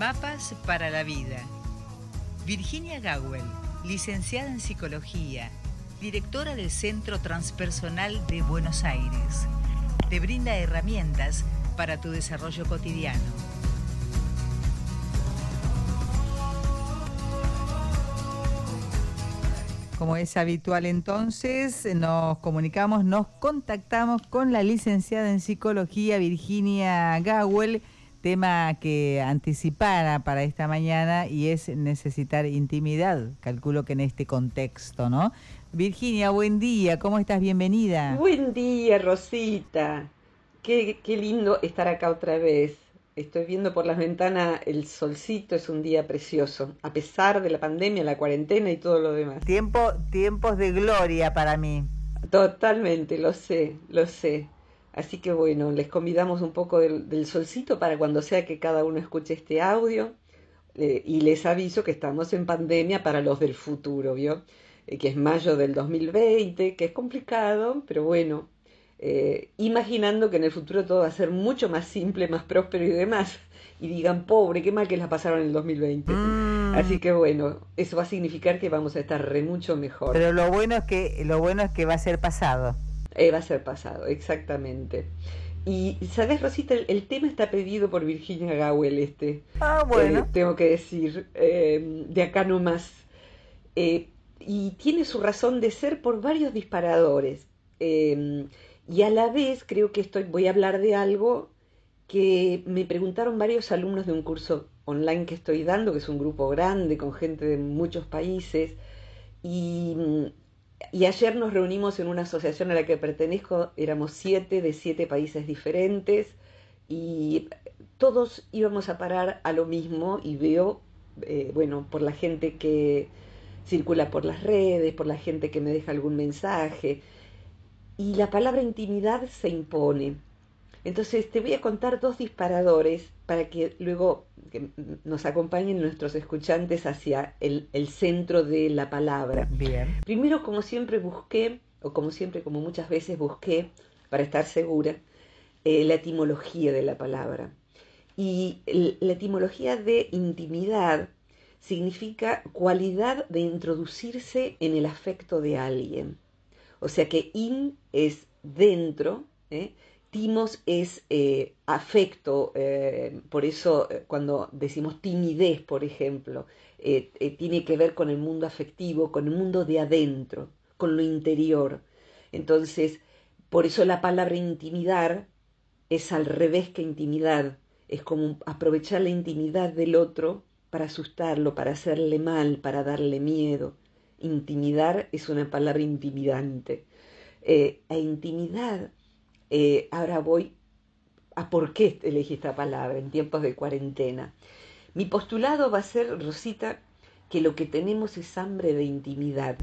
Mapas para la vida. Virginia Gawel, licenciada en psicología, directora del Centro Transpersonal de Buenos Aires. Te brinda herramientas para tu desarrollo cotidiano. Como es habitual entonces, nos comunicamos, nos contactamos con la licenciada en psicología Virginia Gawel, tema que anticipara para esta mañana y es necesitar intimidad, calculo que en este contexto, ¿no? Virginia, buen día, ¿cómo estás? Bienvenida. Buen día, Rosita. Qué, qué lindo estar acá otra vez. Estoy viendo por las ventanas el solcito, es un día precioso, a pesar de la pandemia, la cuarentena y todo lo demás. Tiempo, tiempos de gloria para mí. Totalmente, lo sé, lo sé. Así que bueno, les convidamos un poco del, solcito para cuando sea que cada uno escuche este audio. Eh, y les aviso que estamos en pandemia para los del futuro, ¿vio? Eh, que es mayo del 2020, que es complicado, pero bueno, eh, imaginando que en el futuro todo va a ser mucho más simple, más próspero y demás, y digan, pobre, qué mal que la pasaron en el 2020. Mm. Así que bueno, eso va a significar que vamos a estar re mucho mejor. Pero lo bueno es que, lo bueno es que va a ser pasado. Eh, va a ser pasado, exactamente. Y, ¿sabes, Rosita? El, tema está pedido por Virginia Gawel, este. Ah, bueno. Eh, tengo que decir, de acá nomás. y tiene su razón de ser por varios disparadores. Y a la vez creo que estoy, voy a hablar de algo que me preguntaron varios alumnos de un curso online que estoy dando, que es un grupo grande con gente de muchos países. Y, y ayer nos reunimos en una asociación a la que pertenezco, éramos siete de siete países diferentes y todos íbamos a parar a lo mismo y veo, eh, bueno, por la gente que circula por las redes, por la gente que me deja algún mensaje, y la palabra intimidad se impone. Entonces te voy a contar dos disparadores para que luego nos acompañen nuestros escuchantes hacia el, centro de la palabra. Bien. Primero, como siempre, busqué, o como siempre, como muchas veces busqué, para estar segura, eh, la etimología de la palabra. Y la etimología de intimidad significa cualidad de introducirse en el afecto de alguien. O sea que in es dentro, ¿eh? Timos es eh, afecto, eh, por eso cuando decimos timidez, por ejemplo, tiene que ver con el mundo afectivo, con el mundo de adentro, con lo interior. Entonces, por eso la palabra intimidar es al revés que intimidad, es como aprovechar la intimidad del otro para asustarlo, para hacerle mal, para darle miedo. Intimidar es una palabra intimidante. Eh, e intimidad, eh, ahora voy a por qué elegí esta palabra en tiempos de cuarentena. Mi postulado va a ser, Rosita, que lo que tenemos es hambre de intimidad.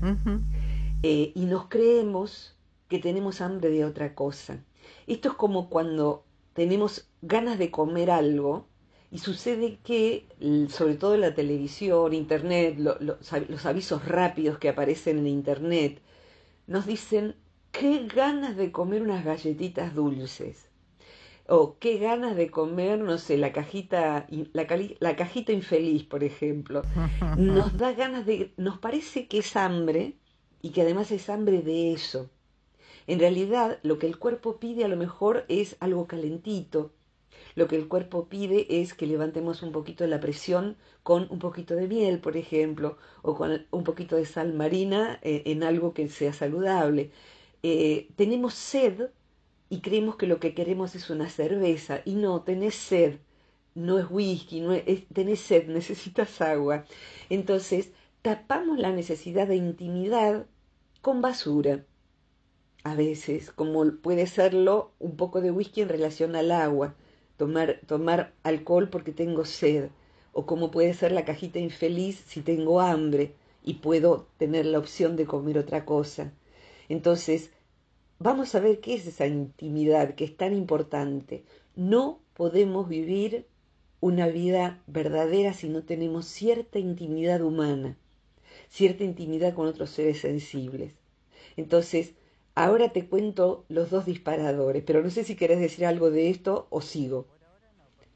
Eh, y nos creemos que tenemos hambre de otra cosa. Esto es como cuando tenemos ganas de comer algo y sucede que, sobre todo en la televisión, internet, los avisos rápidos que aparecen en internet, nos dicen, qué ganas de comer unas galletitas dulces. O qué ganas de comer, no sé, la cajita, la, la cajita infeliz, por ejemplo. Nos da ganas de, nos parece que es hambre y que además es hambre de eso. En realidad, lo que el cuerpo pide a lo mejor es algo calentito, lo que el cuerpo pide es que levantemos un poquito la presión con un poquito de miel, por ejemplo, o con un poquito de sal marina eh, en algo que sea saludable. Eh, tenemos sed y creemos que lo que queremos es una cerveza y no, tenés sed, no es whisky, no es, tenés sed, necesitas agua. Entonces, tapamos la necesidad de intimidad con basura. A veces, como puede serlo un poco de whisky en relación al agua tomar, tomar alcohol porque tengo sed, o como puede ser la cajita infeliz si tengo hambre y puedo tener la opción de comer otra cosa. Entonces, vamos a ver qué es esa intimidad que es tan importante. No podemos vivir una vida verdadera si no tenemos cierta intimidad humana, cierta intimidad con otros seres sensibles. Entonces, Ahora te cuento los dos disparadores, pero no sé si querés decir algo de esto o sigo.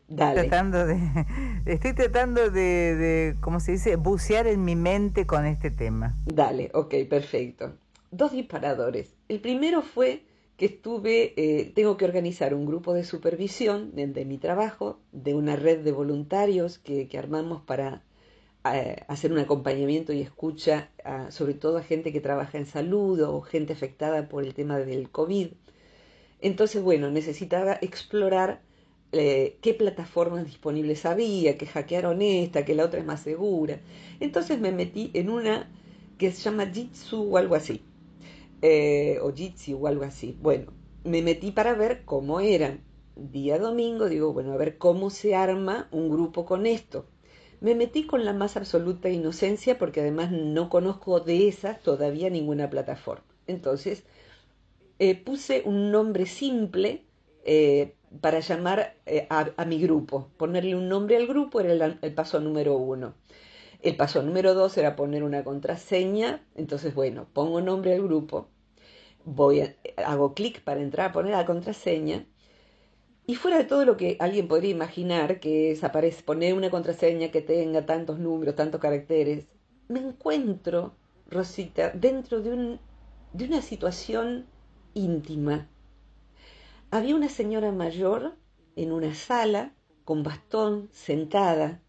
Dale. Tratando de, estoy tratando de, de, ¿cómo se dice?, bucear en mi mente con este tema. Dale, ok, perfecto. Dos disparadores. El primero fue que estuve, eh, tengo que organizar un grupo de supervisión de, mi trabajo, de una red de voluntarios que, armamos para eh, hacer un acompañamiento y escucha, sobre todo a gente que trabaja en salud o gente afectada por el tema del COVID. Entonces, bueno, necesitaba explorar eh, qué plataformas disponibles había, que hackearon esta, que la otra es más segura. Entonces me metí en una que se llama Jitsu o algo así eh, o Jitsi o algo así. Bueno, me metí para ver cómo eran. Día domingo, digo, bueno, a ver cómo se arma un grupo con esto. Me metí con la más absoluta inocencia porque además no conozco de esas todavía ninguna plataforma. Entonces, eh, puse un nombre simple eh, para llamar eh, a, mi grupo. Ponerle un nombre al grupo era el paso número uno. El paso número dos era poner una contraseña. Entonces, bueno, pongo nombre al grupo, voy hago clic para entrar a poner la contraseña. Y fuera de todo lo que alguien podría imaginar, que es aparece, poner una contraseña que tenga tantos números, tantos caracteres, me encuentro, Rosita, dentro de, un, de una situación íntima. Había una señora mayor en una sala, con bastón, sentada,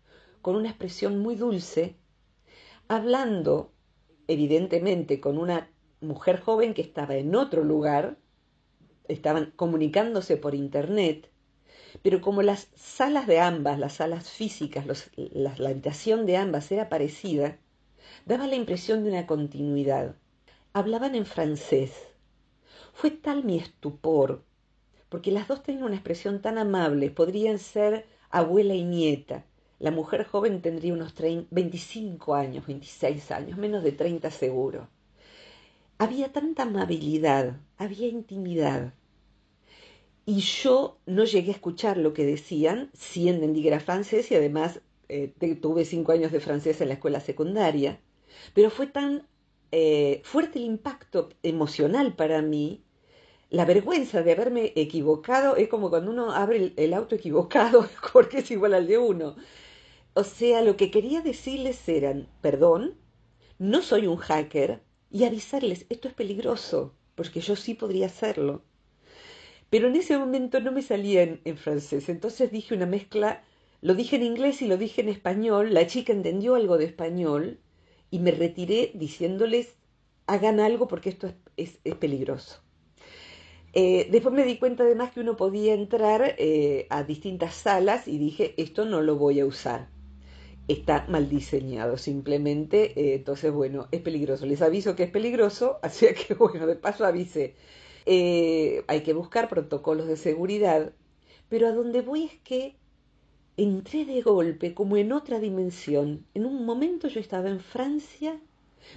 con una expresión muy dulce, hablando evidentemente con una mujer joven que estaba en otro lugar, estaban comunicándose por internet, pero como las salas de ambas, las salas físicas, la, la habitación de ambas era parecida, daba la impresión de una continuidad. Hablaban en francés. Fue tal mi estupor, porque las dos tenían una expresión tan amable, podrían ser abuela y nieta, la mujer joven tendría unos 25 años, 26 años, menos de 30 seguro. Había tanta amabilidad, había intimidad. Y yo no llegué a escuchar lo que decían, si entendí que era francés y además eh, tuve cinco años de francés en la escuela secundaria, pero fue tan eh, fuerte el impacto emocional para mí la vergüenza de haberme equivocado es como cuando uno abre el, auto equivocado porque es igual al de uno. O sea, lo que quería decirles eran, perdón, no soy un hacker, y avisarles, esto es peligroso, porque yo sí podría hacerlo. Pero en ese momento no me salía en, francés, entonces dije una mezcla, lo dije en inglés y lo dije en español, la chica entendió algo de español y me retiré diciéndoles, hagan algo porque esto es, peligroso. Eh, después me di cuenta además que uno podía entrar eh, a distintas salas y dije, esto no lo voy a usar está mal diseñado simplemente. Eh, entonces, bueno, es peligroso. Les aviso que es peligroso, así que, bueno, de paso avise. Eh, hay que buscar protocolos de seguridad, pero a donde voy es que entré de golpe, como en otra dimensión. En un momento yo estaba en Francia,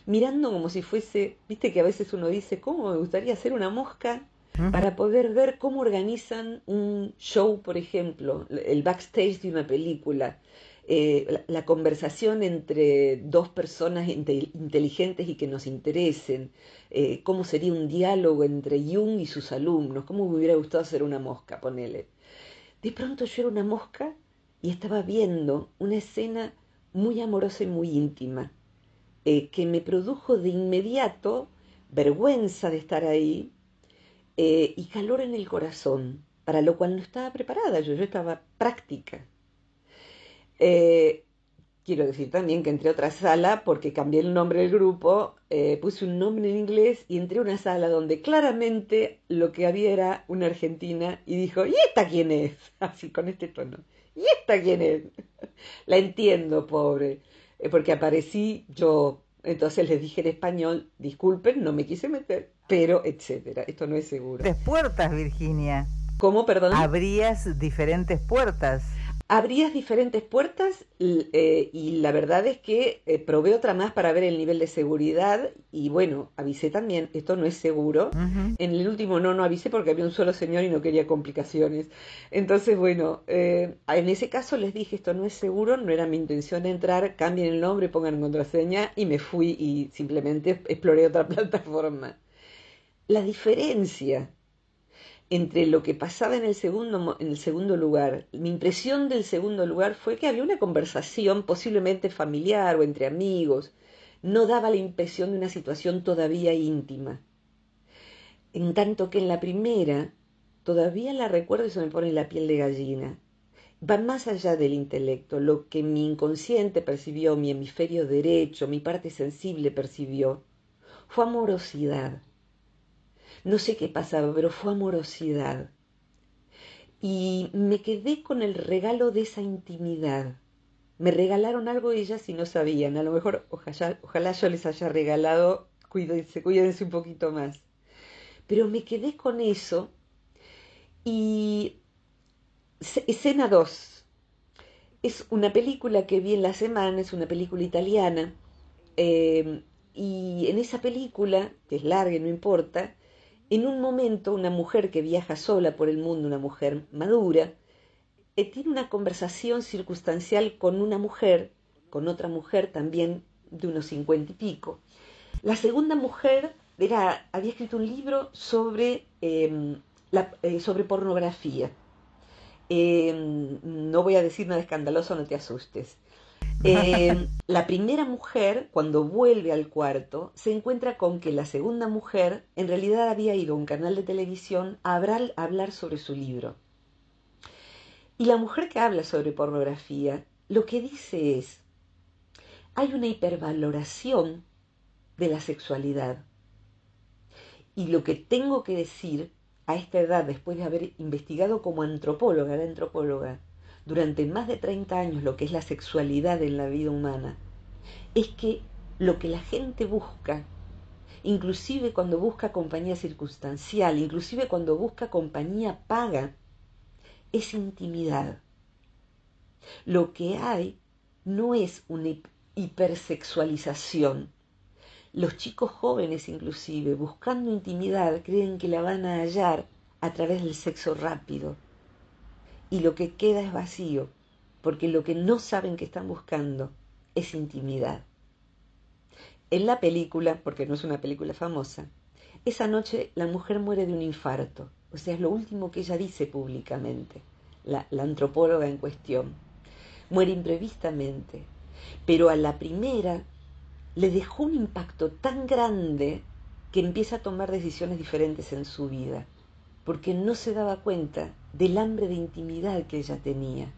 mirando como si fuese, viste que a veces uno dice, ¿cómo me gustaría hacer una mosca? para poder ver cómo organizan un show, por ejemplo, el backstage de una película, eh, la, conversación entre dos personas inteligentes y que nos interesen, eh, cómo sería un diálogo entre Jung y sus alumnos, cómo me hubiera gustado hacer una mosca, ponele. De pronto yo era una mosca y estaba viendo una escena muy amorosa y muy íntima, eh, que me produjo de inmediato vergüenza de estar ahí y calor en el corazón, para lo cual no estaba preparada, yo, yo estaba práctica. Eh, quiero decir también que entré a otra sala porque cambié el nombre del grupo, eh, puse un nombre en inglés y entré a una sala donde claramente lo que había era una argentina y dijo, ¿y esta quién es? Así con este tono. ¿Y esta quién es? La entiendo, pobre, eh, porque aparecí yo. Entonces les dije en español, disculpen, no me quise meter, pero etcétera. Esto no es seguro. puertas, Virginia. ¿Cómo, perdón? Abrías diferentes puertas abrías diferentes puertas eh, y la verdad es que eh, probé otra más para ver el nivel de seguridad y bueno, avisé también, esto no es seguro. En el último no, no avisé porque había un solo señor y no quería complicaciones. Entonces, bueno, eh, en ese caso les dije, esto no es seguro, no era mi intención entrar, cambien el nombre, pongan contraseña y me fui y simplemente exploré otra plataforma. La diferencia entre lo que pasaba en el, segundo, en el segundo lugar. Mi impresión del segundo lugar fue que había una conversación posiblemente familiar o entre amigos. No daba la impresión de una situación todavía íntima. En tanto que en la primera, todavía la recuerdo y se me pone la piel de gallina. Va más allá del intelecto, lo que mi inconsciente percibió, mi hemisferio derecho, mi parte sensible percibió, fue amorosidad no sé qué pasaba, pero fue amorosidad. Y me quedé con el regalo de esa intimidad. Me regalaron algo ellas y no sabían. A lo mejor, ojalá, ojalá yo les haya regalado, cuídense, cuídense un poquito más. Pero me quedé con eso y escena 2. Es una película que vi en la semana, es una película italiana. Eh, y en esa película, que es larga no importa, en un momento, una mujer que viaja sola por el mundo, una mujer madura, eh, tiene una conversación circunstancial con una mujer, con otra mujer también de unos cincuenta y pico. La segunda mujer era, había escrito un libro sobre, em, eh, sobre pornografía. Em, no voy a decir nada escandaloso, no te asustes. Eh, la primera mujer, cuando vuelve al cuarto, se encuentra con que la segunda mujer en realidad había ido a un canal de televisión a hablar sobre su libro. Y la mujer que habla sobre pornografía, lo que dice es, hay una hipervaloración de la sexualidad. Y lo que tengo que decir a esta edad, después de haber investigado como antropóloga, la antropóloga, durante más de 30 años lo que es la sexualidad en la vida humana, es que lo que la gente busca, inclusive cuando busca compañía circunstancial, inclusive cuando busca compañía paga, es intimidad. Lo que hay no es una hipersexualización. Los chicos jóvenes inclusive, buscando intimidad, creen que la van a hallar a través del sexo rápido, y lo que queda es vacío, porque lo que no saben que están buscando es intimidad. En la película, porque no es una película famosa, esa noche la mujer muere de un infarto, o sea, es lo último que ella dice públicamente, la, la antropóloga en cuestión. Muere imprevistamente, pero a la primera le dejó un impacto tan grande que empieza a tomar decisiones diferentes en su vida porque no se daba cuenta del hambre de intimidad que ella tenía,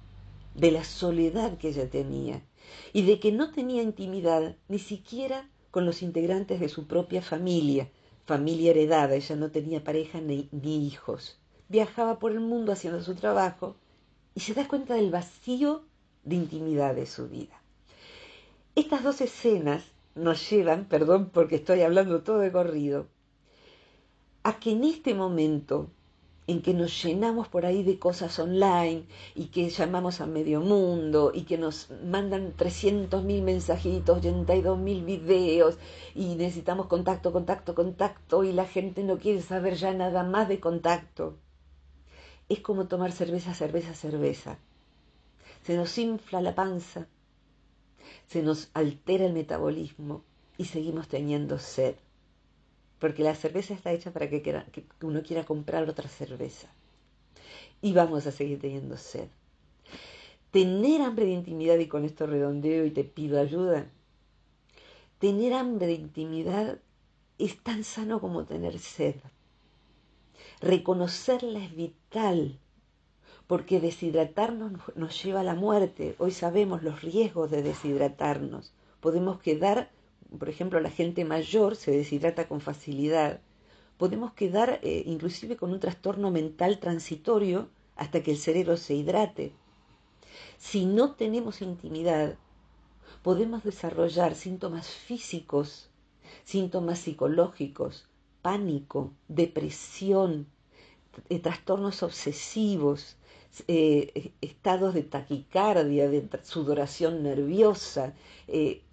de la soledad que ella tenía, y de que no tenía intimidad ni siquiera con los integrantes de su propia familia, familia heredada, ella no tenía pareja ni, hijos. Viajaba por el mundo haciendo su trabajo y se da cuenta del vacío de intimidad de su vida. Estas dos escenas nos llevan, perdón porque estoy hablando todo de corrido, a que en este momento en que nos llenamos por ahí de cosas online y que llamamos a medio mundo y que nos mandan 300 mil mensajitos, 82 mil videos y necesitamos contacto, contacto, contacto y la gente no quiere saber ya nada más de contacto. Es como tomar cerveza, cerveza, cerveza. Se nos infla la panza, se nos altera el metabolismo y seguimos teniendo sed porque la cerveza está hecha para que, uno quiera comprar otra cerveza. Y vamos a seguir teniendo sed. Tener hambre de intimidad, y con esto redondeo y te pido ayuda, tener hambre de intimidad es tan sano como tener sed. Reconocerla es vital, porque deshidratarnos nos lleva a la muerte. Hoy sabemos los riesgos de deshidratarnos. Podemos quedar por ejemplo, la gente mayor se deshidrata con facilidad, podemos quedar eh, inclusive con un trastorno mental transitorio hasta que el cerebro se hidrate. Si no tenemos intimidad, podemos desarrollar síntomas físicos, síntomas psicológicos, pánico, depresión, eh, trastornos obsesivos, eh, estados de taquicardia, de sudoración nerviosa,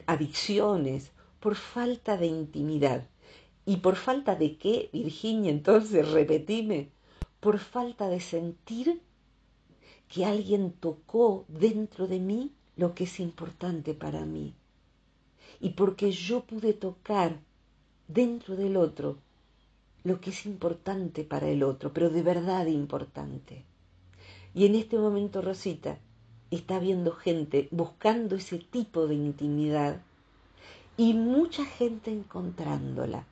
adicciones, por falta de intimidad. ¿Y por falta de qué, Virginia? Entonces, repetime, por falta de sentir que alguien tocó dentro de mí lo que es importante para mí. Y porque yo pude tocar dentro del otro lo que es importante para el otro, pero de verdad importante. Y en este momento Rosita está viendo gente buscando ese tipo de intimidad y mucha gente encontrándola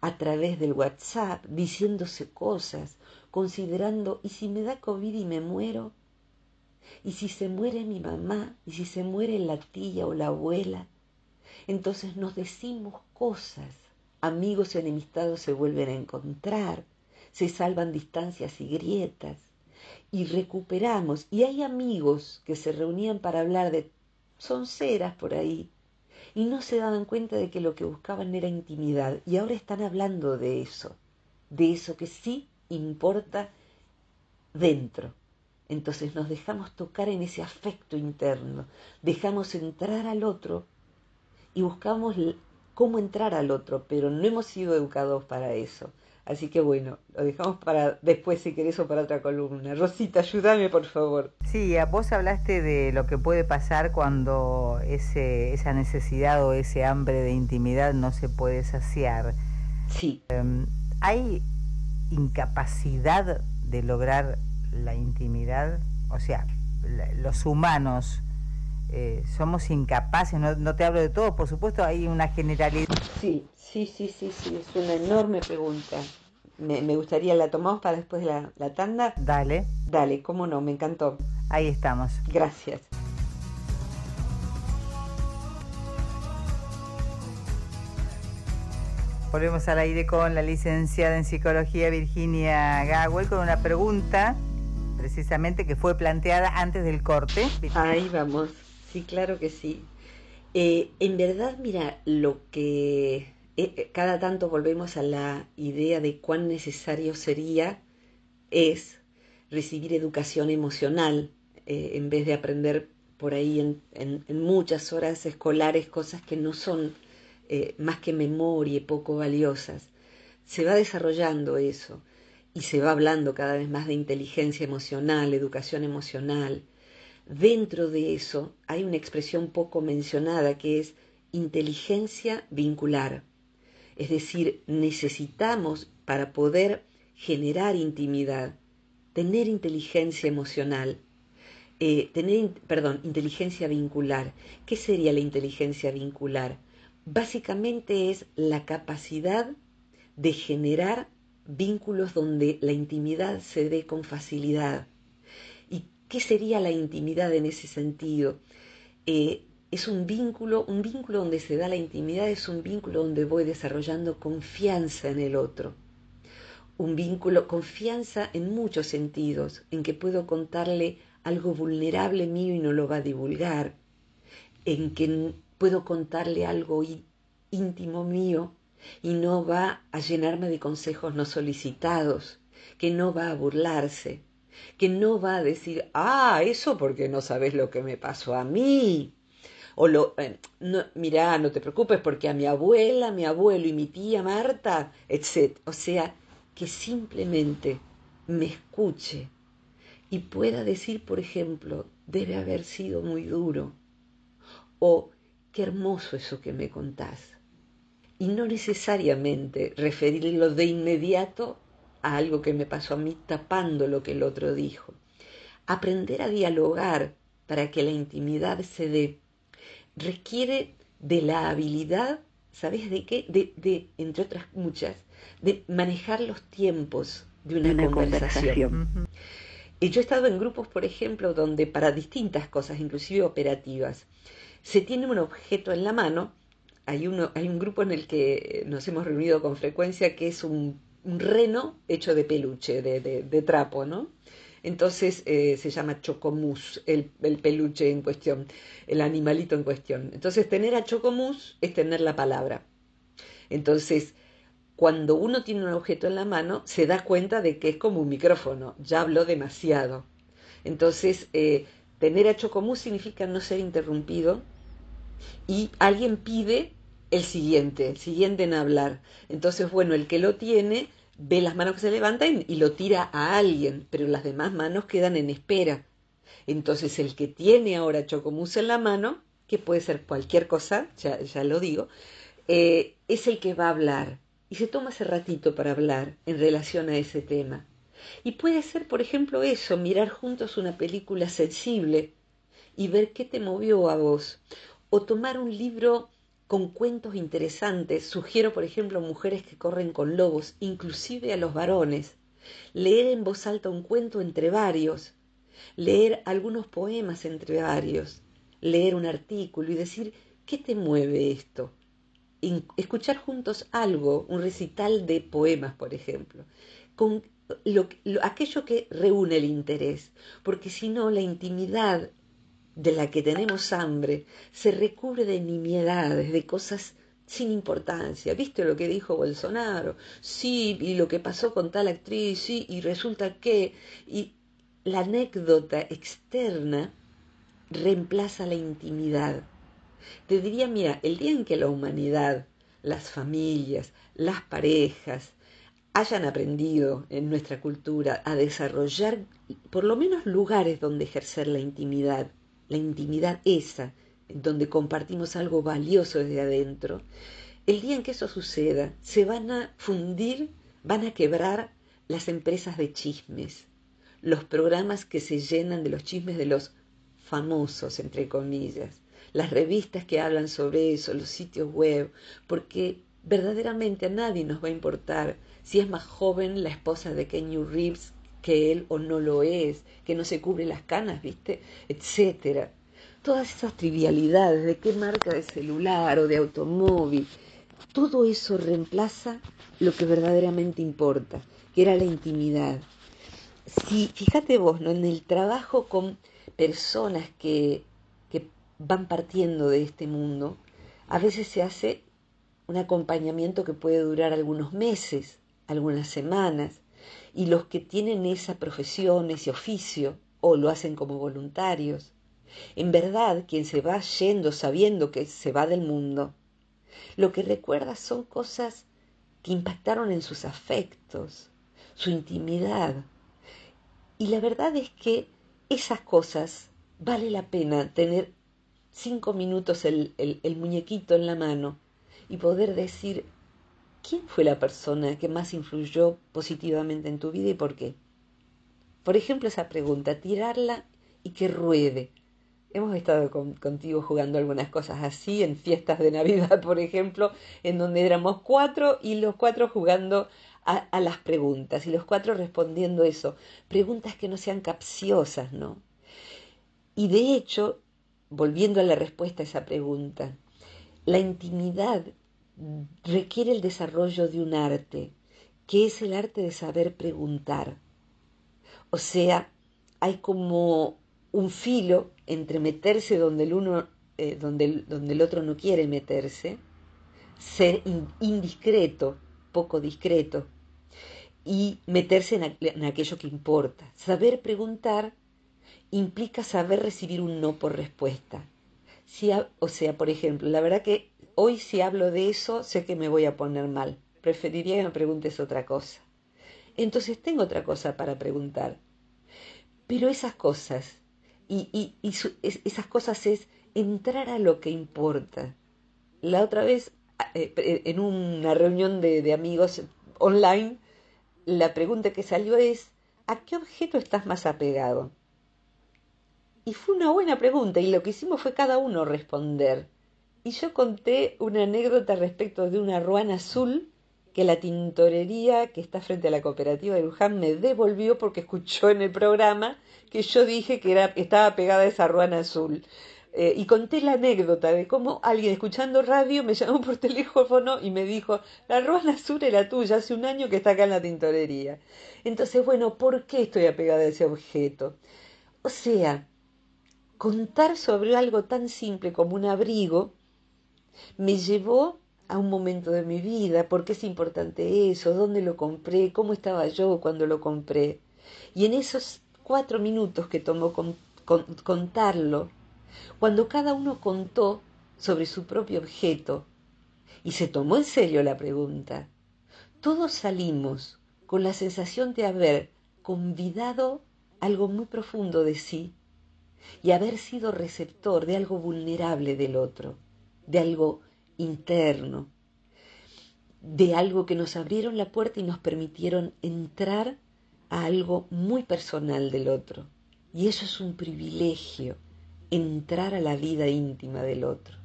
a través del WhatsApp, diciéndose cosas, considerando, ¿y si me da COVID y me muero? ¿Y si se muere mi mamá? ¿Y si se muere la tía o la abuela? Entonces nos decimos cosas, amigos enemistados se vuelven a encontrar, se salvan distancias y grietas, y recuperamos. Y hay amigos que se reunían para hablar de sonceras por ahí, y no se daban cuenta de que lo que buscaban era intimidad, y ahora están hablando de eso, de eso que sí importa dentro. Entonces nos dejamos tocar en ese afecto interno, dejamos entrar al otro y buscamos cómo entrar al otro, pero no hemos sido educados para eso. Así que bueno, lo dejamos para después si querés o para otra columna. Rosita, ayúdame por favor. Sí, vos hablaste de lo que puede pasar cuando ese, esa necesidad o ese hambre de intimidad no se puede saciar. Sí. Em, ¿Hay incapacidad de lograr la intimidad? O sea, los humanos eh, somos incapaces, no, no, te hablo de todo, por supuesto hay una generalidad. Sí, sí, sí, sí, sí, es una enorme pregunta. Me, me gustaría, ¿la tomamos para después de la, la tanda? Dale. Dale, cómo no, me encantó. Ahí estamos. Gracias. Volvemos al aire con la licenciada en psicología Virginia Gawel con una pregunta precisamente que fue planteada antes del corte. Ahí vamos. Sí, claro que sí. Eh, en verdad, mira, lo que eh, eh, cada tanto volvemos a la idea de cuán necesario sería es recibir educación emocional en vez de aprender por ahí en, en, muchas horas escolares cosas que no son más que memoria poco valiosas. Se va desarrollando eso y se va hablando cada vez más de inteligencia emocional, educación emocional, Dentro de eso hay una expresión poco mencionada que es inteligencia vincular. Es decir, necesitamos para poder generar intimidad, tener inteligencia emocional, eh, tener, perdón, inteligencia vincular. ¿Qué sería la inteligencia vincular? Básicamente es la capacidad de generar vínculos donde la intimidad se dé con facilidad, ¿Qué sería la intimidad en ese sentido? Eh, es un vínculo, un vínculo donde se da la intimidad, es un vínculo donde voy desarrollando confianza en el otro. Un vínculo, confianza en muchos sentidos, en que puedo contarle algo vulnerable mío y no lo va a divulgar, en que puedo contarle algo íntimo mío y no va a llenarme de consejos no solicitados, que no va a burlarse, que no va a decir, ah, eso porque no sabes lo que me pasó a mí. O lo, eh, no, mira, no te preocupes porque a mi abuela, mi abuelo y mi tía Marta, etc. O sea, que simplemente me escuche y pueda decir, por ejemplo, debe haber sido muy duro. O qué hermoso eso que me contás. Y no necesariamente referirlo de inmediato a algo que me pasó a mí tapando lo que el otro dijo. Aprender a dialogar para que la intimidad se dé requiere de la habilidad, ¿sabes de qué? De, entre otras muchas, de manejar los tiempos de una, conversación. Y yo he estado en grupos, por ejemplo, donde para distintas cosas, inclusive operativas, se tiene un objeto en la mano. Hay, uno, hay un grupo en el que nos hemos reunido con frecuencia que es un un reno hecho de peluche, de, de, trapo, ¿no? Entonces eh, se llama chocomús, el, el, peluche en cuestión, el animalito en cuestión. Entonces tener a chocomús es tener la palabra. Entonces, cuando uno tiene un objeto en la mano, se da cuenta de que es como un micrófono, ya habló demasiado. Entonces, eh, tener a chocomús significa no ser interrumpido y alguien pide el siguiente, el siguiente en hablar. Entonces, bueno, el que lo tiene ve las manos que se levantan y lo tira a alguien, pero las demás manos quedan en espera. Entonces, el que tiene ahora Chocomús en la mano, que puede ser cualquier cosa, ya, ya lo digo, eh, es el que va a hablar. y se toma ese ratito para hablar en relación a ese tema. Y puede ser, por ejemplo, eso, mirar juntos una película sensible y ver qué te movió a vos. O tomar un libro con cuentos interesantes. Sugiero, por ejemplo, Mujeres que corren con lobos, inclusive a los varones. Leer en voz alta un cuento entre varios. Leer algunos poemas entre varios. Leer un artículo y decir, ¿qué te mueve esto? escuchar juntos algo, un recital de poemas, por ejemplo, con aquello que reúne el interés, porque si no la intimidad de la que tenemos hambre se recubre de nimiedades, de cosas sin importancia. ¿Viste lo que dijo Bolsonaro? Sí, y lo que pasó con tal actriz, sí, y resulta que... Y la anécdota externa reemplaza la intimidad. Te diría, mira, el día en que la humanidad, las familias, las parejas, hayan aprendido en nuestra cultura a desarrollar por lo menos lugares donde ejercer la intimidad, la intimidad esa, donde compartimos algo valioso desde adentro, el día en que eso suceda, se van a fundir, van a quebrar las empresas de chismes, los programas que se llenan de los chismes de los famosos, entre comillas, las revistas que hablan sobre eso, los sitios web, porque verdaderamente a nadie nos va a importar si es más joven la esposa de Kenny Reeves que él o no lo es, que no se cubre las canas, ¿viste? etcétera. Todas esas trivialidades de qué marca de celular o de automóvil, todo eso reemplaza lo que verdaderamente importa, que era la intimidad. Si, fíjate vos, ¿no? En el trabajo con personas que, que van partiendo de este mundo, a veces se hace un acompañamiento que puede durar algunos meses, algunas semanas, y los que tienen esa profesión, ese oficio, o lo hacen como voluntarios. En verdad, quien se va yendo sabiendo que se va del mundo, lo que recuerda son cosas que impactaron en sus afectos, su intimidad. Y la verdad es que esas cosas vale la pena tener cinco minutos el, el muñequito en la mano y poder decir, ¿quién fue la persona que más influyó positivamente en tu vida y por qué? Por ejemplo, esa pregunta, tirarla y que ruede. Hemos estado contigo jugando algunas cosas así en fiestas de Navidad, por ejemplo, en donde éramos cuatro y los cuatro jugando a, a las preguntas y los cuatro respondiendo eso. Preguntas que no sean capciosas, ¿no? Y de hecho, volviendo a la respuesta a esa pregunta, la intimidad requiere el desarrollo de un arte, que es el arte de saber preguntar. O sea, hay como un filo entre meterse donde el uno, eh, donde, el, donde el otro no quiere meterse, ser indiscreto, poco discreto, y meterse en, aquello que importa. Saber preguntar implica saber recibir un no por respuesta. Si, o sea, por ejemplo, la verdad que Hoy si hablo de eso sé que me voy a poner mal. Preferiría que me preguntes otra cosa. Entonces tengo otra cosa para preguntar. Pero esas cosas, y, esas cosas es entrar a lo que importa. La otra vez, eh, en una reunión de, de amigos online, la pregunta que salió es, ¿a qué objeto estás más apegado? Y fue una buena pregunta y lo que hicimos fue cada uno responder. Y yo conté una anécdota respecto de una ruana azul que la tintorería que está frente a la cooperativa de Luján me devolvió porque escuchó en el programa que yo dije que era, estaba pegada a esa ruana azul. Eh, y conté la anécdota de cómo alguien escuchando radio me llamó por teléfono y me dijo, la ruana azul era tuya, hace un año que está acá en la tintorería. Entonces, bueno, ¿por qué estoy apegada a ese objeto? O sea, contar sobre algo tan simple como un abrigo me llevó a un momento de mi vida, por qué es importante eso, dónde lo compré, cómo estaba yo cuando lo compré. Y en esos cuatro minutos que tomó contarlo, cuando cada uno contó sobre su propio objeto y se tomó en serio la pregunta, todos salimos con la sensación de haber convidado algo muy profundo de sí y haber sido receptor de algo vulnerable del otro de algo interno. de algo que nos abrieron la puerta y nos permitieron entrar a algo muy personal del otro. Y eso es un privilegio, entrar a la vida íntima del otro.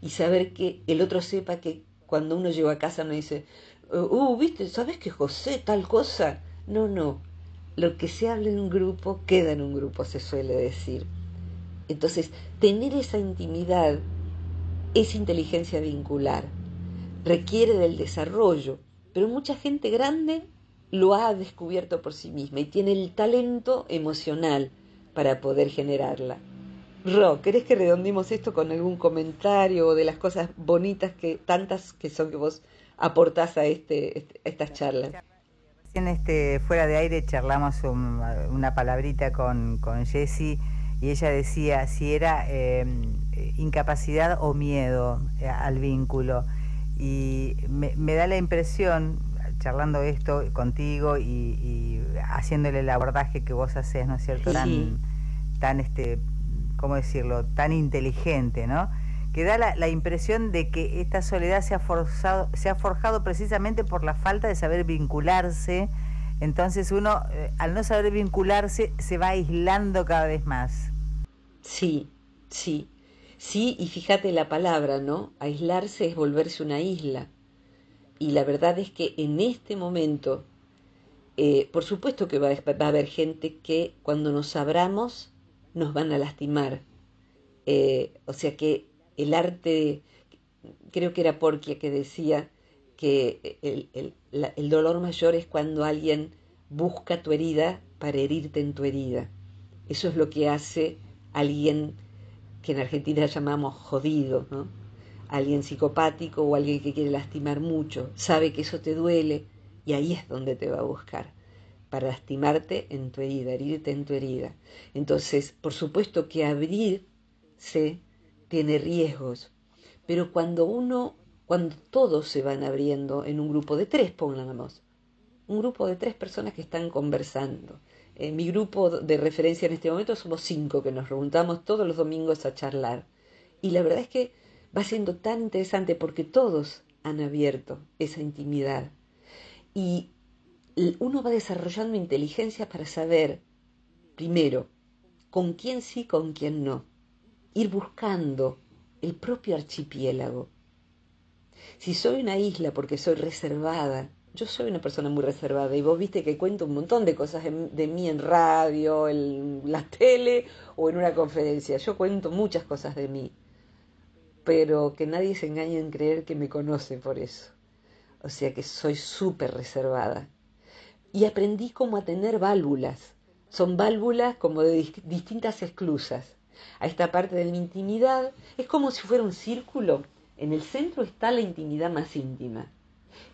Y saber que el otro sepa que cuando uno llega a casa me dice, uh, viste, ¿sabes que José tal cosa? No, no. Lo que se habla en un grupo queda en un grupo, se suele decir. Entonces, tener esa intimidad es inteligencia vincular, requiere del desarrollo, pero mucha gente grande lo ha descubierto por sí misma y tiene el talento emocional para poder generarla. Ro, ¿querés que redondemos esto con algún comentario o de las cosas bonitas que tantas que son que vos aportás a este, este estas charlas? En este fuera de aire charlamos una palabrita con, con Jessie y ella decía si era em, incapacidad o miedo eh, al vínculo. Y me, da la impresión, charlando esto contigo y, haciéndole el abordaje que vos haces, ¿no es cierto? Tan, tan este, ¿cómo decirlo? Tan inteligente, ¿no? Que da la, impresión de que esta soledad se ha, forzado, se ha forjado precisamente por la falta de saber vincularse. Entonces uno, eh, al no saber vincularse, se va aislando cada vez más. Sí, sí, sí, y fíjate la palabra, ¿no? Aislarse es volverse una isla. Y la verdad es que en este momento, eh, por supuesto que va, a haber gente que cuando nos abramos nos van a lastimar. Eh, o sea que el arte, creo que era Porquia que decía que el, el dolor mayor es cuando alguien busca tu herida para herirte en tu herida. Eso es lo que hace alguien que en Argentina llamamos jodido, ¿no? alguien psicopático o alguien que quiere lastimar mucho, sabe que eso te duele y ahí es donde te va a buscar, para lastimarte en tu herida, herirte en tu herida. Entonces, por supuesto que abrirse tiene riesgos, pero cuando uno, cuando todos se van abriendo en un grupo de tres, pongamos, un grupo de tres personas que están conversando, en mi grupo de referencia en este momento somos cinco que nos juntamos todos los domingos a charlar. Y la verdad es que va siendo tan interesante porque todos han abierto esa intimidad. Y uno va desarrollando inteligencia para saber, primero, con quién sí, con quién no. Ir buscando el propio archipiélago. Si soy una isla porque soy reservada, yo soy una persona muy reservada y vos viste que cuento un montón de cosas de, mí en radio, en la tele o en una conferencia. Yo cuento muchas cosas de mí, pero que nadie se engañe en creer que me conoce por eso. O sea que soy súper reservada. Y aprendí como a tener válvulas. Son válvulas como de distintas esclusas. A esta parte de mi intimidad es como si fuera un círculo. En el centro está la intimidad más íntima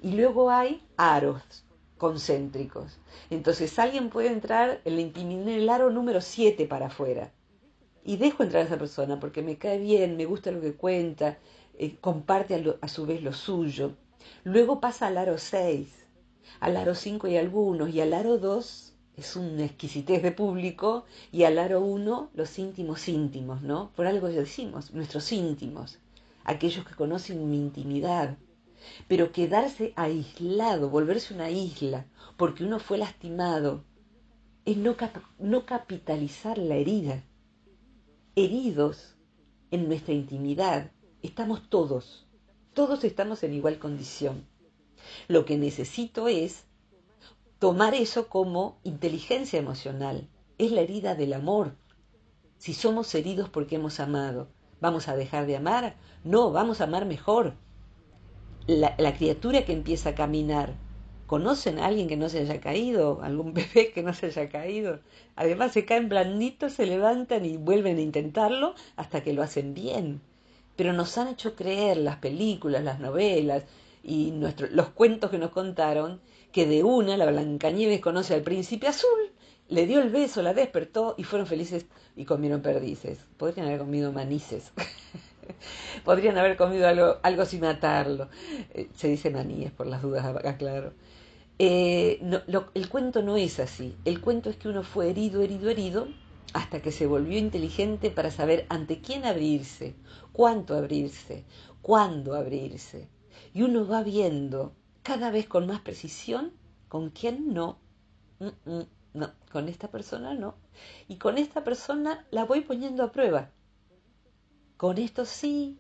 y luego hay aros concéntricos. Entonces alguien puede entrar en el aro número 7 para afuera. Y dejo entrar a esa persona porque me cae bien, me gusta lo que cuenta, eh, comparte a, a, su vez lo suyo. Luego pasa al aro 6, al aro 5 hay algunos, y al aro 2 es una exquisitez de público, y al aro 1 los íntimos íntimos, ¿no? Por algo ya decimos, nuestros íntimos, aquellos que conocen mi intimidad, pero quedarse aislado, volverse una isla, porque uno fue lastimado, es no, no capitalizar la herida. Heridos en nuestra intimidad, estamos todos, todos estamos en igual condición. Lo que necesito es tomar eso como inteligencia emocional. Es la herida del amor. Si somos heridos porque hemos amado, ¿vamos a dejar de amar? No, vamos a amar mejor la, criatura que empieza a caminar, ¿conocen a alguien que no se haya caído? ¿Algún bebé que no se haya caído? Además se caen blanditos, se levantan y vuelven a intentarlo hasta que lo hacen bien. Pero nos han hecho creer las películas, las novelas y los cuentos que nos contaron que de una la Blancanieves conoce al príncipe azul, le dio el beso, la despertó y fueron felices y comieron perdices. Podrían haber comido manices. Podrían haber comido algo, algo sin matarlo. Eh, se dice maníes por las dudas, acá claro. Eh, el cuento no es así. El cuento es que uno fue herido, herido, herido, hasta que se volvió inteligente para saber ante quién abrirse, cuánto abrirse, cuándo abrirse. Y uno va viendo cada vez con más precisión con quién no. Mm, mm, no, con esta persona no. Y con esta persona la voy poniendo a prueba. Con esto sí,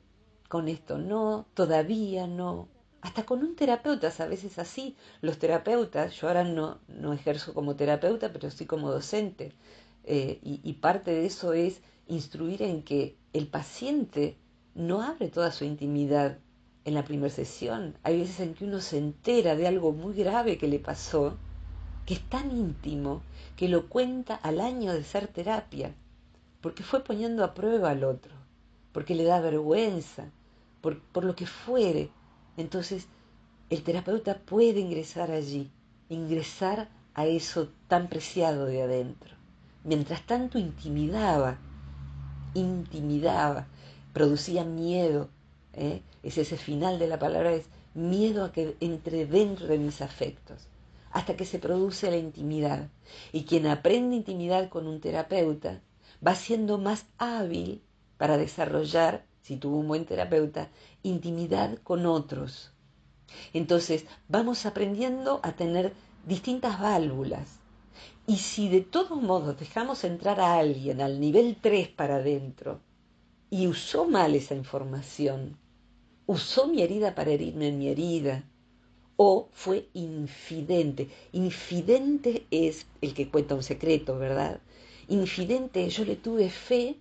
con esto no, todavía no. Hasta con un terapeuta, a veces así. Los terapeutas, yo ahora no, no ejerzo como terapeuta, pero sí como docente. Eh, y parte de eso es instruir en que el paciente no abre toda su intimidad en la primera sesión. Hay veces en que uno se entera de algo muy grave que le pasó, que es tan íntimo, que lo cuenta al año de ser terapia, porque fue poniendo a prueba al otro, porque le da vergüenza, por, por lo que fuere. Entonces, el terapeuta puede ingresar allí, ingresar a eso tan preciado de adentro. Mientras tanto intimidaba, intimidaba, producía miedo. ¿eh? Es ese final de la palabra, es miedo a que entre dentro de mis afectos, hasta que se produce la intimidad. Y quien aprende intimidad con un terapeuta va siendo más hábil para desarrollar, si tuvo un buen terapeuta, intimidad con otros. Entonces, vamos aprendiendo a tener distintas válvulas. Y si de todos modos dejamos entrar a alguien al nivel 3 para adentro, y usó mal esa información, usó mi herida para herirme en mi herida, o fue infidente. Infidente es el que cuenta un secreto, ¿verdad? Infidente, yo le tuve fe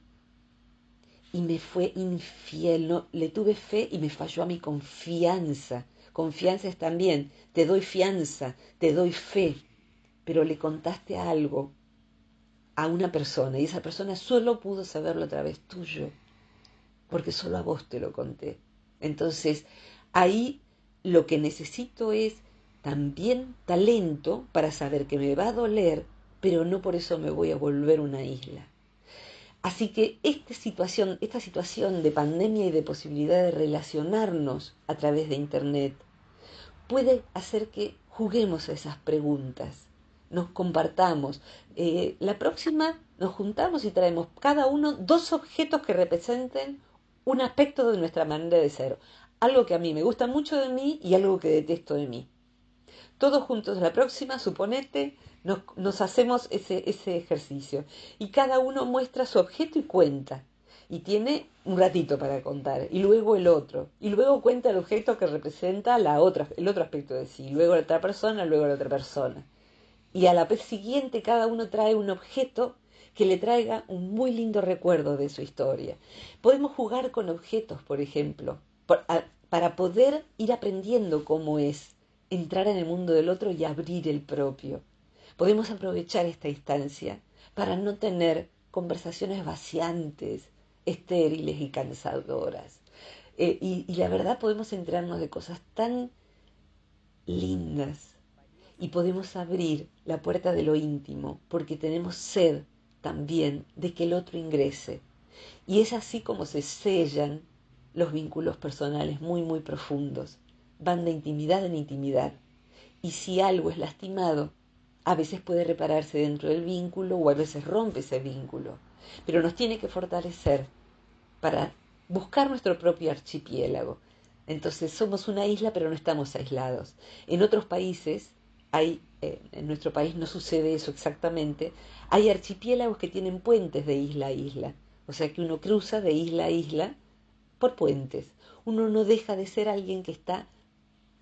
y me fue infiel, no, le tuve fe y me falló a mi confianza. Confianza es también, te doy fianza, te doy fe, pero le contaste algo a una persona y esa persona solo pudo saberlo a través tuyo porque solo a vos te lo conté. Entonces, ahí lo que necesito es también talento para saber que me va a doler, pero no por eso me voy a volver una isla. Así que esta situación, esta situación de pandemia y de posibilidad de relacionarnos a través de Internet puede hacer que juguemos a esas preguntas, nos compartamos. Eh, la próxima nos juntamos y traemos cada uno dos objetos que representen un aspecto de nuestra manera de ser, algo que a mí me gusta mucho de mí y algo que detesto de mí. Todos juntos la próxima, suponete, nos, hacemos ese, ejercicio y cada uno muestra su objeto y cuenta. Y tiene un ratito para contar, y luego el otro, y luego cuenta el objeto que representa la otra, el otro aspecto de sí, luego la otra persona, luego la otra persona. Y a la vez siguiente cada uno trae un objeto que le traiga un muy lindo recuerdo de su historia. Podemos jugar con objetos, por ejemplo, para poder ir aprendiendo cómo es entrar en el mundo del otro y abrir el propio. Podemos aprovechar esta instancia para no tener conversaciones vaciantes, estériles y cansadoras. Eh, y, y la verdad podemos enterarnos de cosas tan lindas y podemos abrir la puerta de lo íntimo porque tenemos sed también de que el otro ingrese. Y es así como se sellan los vínculos personales muy, muy profundos. Van de intimidad en intimidad. Y si algo es lastimado, a veces puede repararse dentro del vínculo o a veces rompe ese vínculo. Pero nos tiene que fortalecer para buscar nuestro propio archipiélago. Entonces somos una isla pero no estamos aislados. En otros países hay, eh, en nuestro país no sucede eso exactamente, hay archipiélagos que tienen puentes de isla a isla, o sea que uno cruza de isla a isla por puentes. Uno no deja de ser alguien que está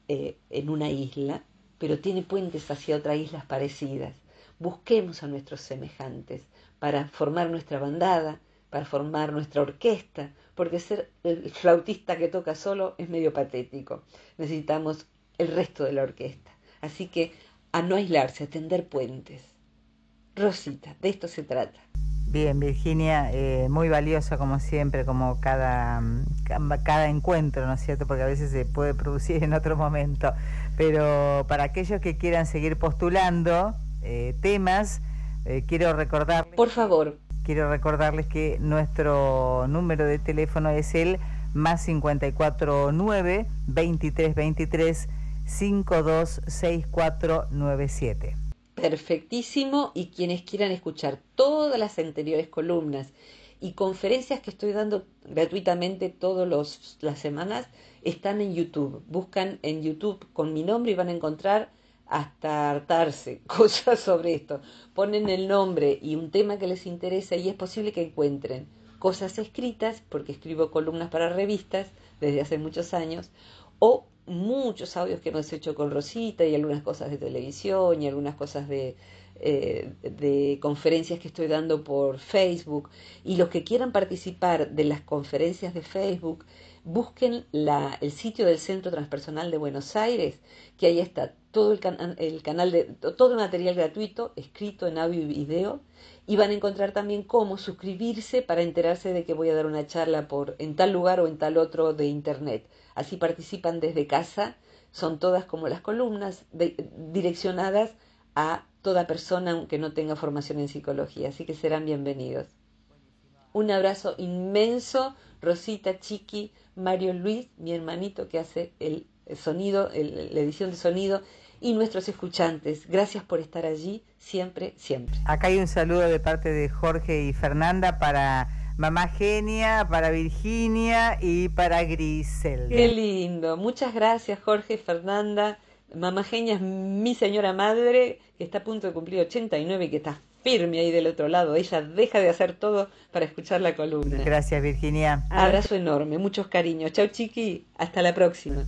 eh, en una isla, pero tiene puentes hacia otras islas parecidas. Busquemos a nuestros semejantes para formar nuestra bandada, para formar nuestra orquesta, porque ser el flautista que toca solo es medio patético. Necesitamos el resto de la orquesta. Así que a no aislarse, a tender puentes. Rosita, de esto se trata. Bien, Virginia, eh, muy valiosa como siempre, como cada, cada encuentro, ¿no es cierto? Porque a veces se puede producir en otro momento. Pero para aquellos que quieran seguir postulando eh, temas, eh, quiero recordarles... Por favor. Quiero recordarles que nuestro número de teléfono es el más 549 2323 526497 perfectísimo y quienes quieran escuchar todas las anteriores columnas y conferencias que estoy dando gratuitamente todas las semanas están en YouTube. Buscan en YouTube con mi nombre y van a encontrar hasta hartarse cosas sobre esto. Ponen el nombre y un tema que les interesa y es posible que encuentren cosas escritas, porque escribo columnas para revistas desde hace muchos años, o muchos audios que hemos hecho con Rosita y algunas cosas de televisión y algunas cosas de, eh, de conferencias que estoy dando por Facebook. Y los que quieran participar de las conferencias de Facebook, busquen la, el sitio del Centro Transpersonal de Buenos Aires, que ahí está todo el, el canal de todo el material gratuito escrito en audio y video y van a encontrar también cómo suscribirse para enterarse de que voy a dar una charla por en tal lugar o en tal otro de internet. Así participan desde casa, son todas como las columnas direccionadas a toda persona aunque no tenga formación en psicología, así que serán bienvenidos. Un abrazo inmenso, Rosita Chiqui, Mario Luis, mi hermanito que hace el sonido, la edición de sonido y nuestros escuchantes. Gracias por estar allí siempre, siempre. Acá hay un saludo de parte de Jorge y Fernanda para Mamá Genia, para Virginia y para Grisel. Qué lindo. Muchas gracias Jorge y Fernanda. Mamá Genia es mi señora madre que está a punto de cumplir 89 y que está firme ahí del otro lado. Ella deja de hacer todo para escuchar la columna. Gracias Virginia. Abrazo enorme, muchos cariños. Chau chiqui, hasta la próxima.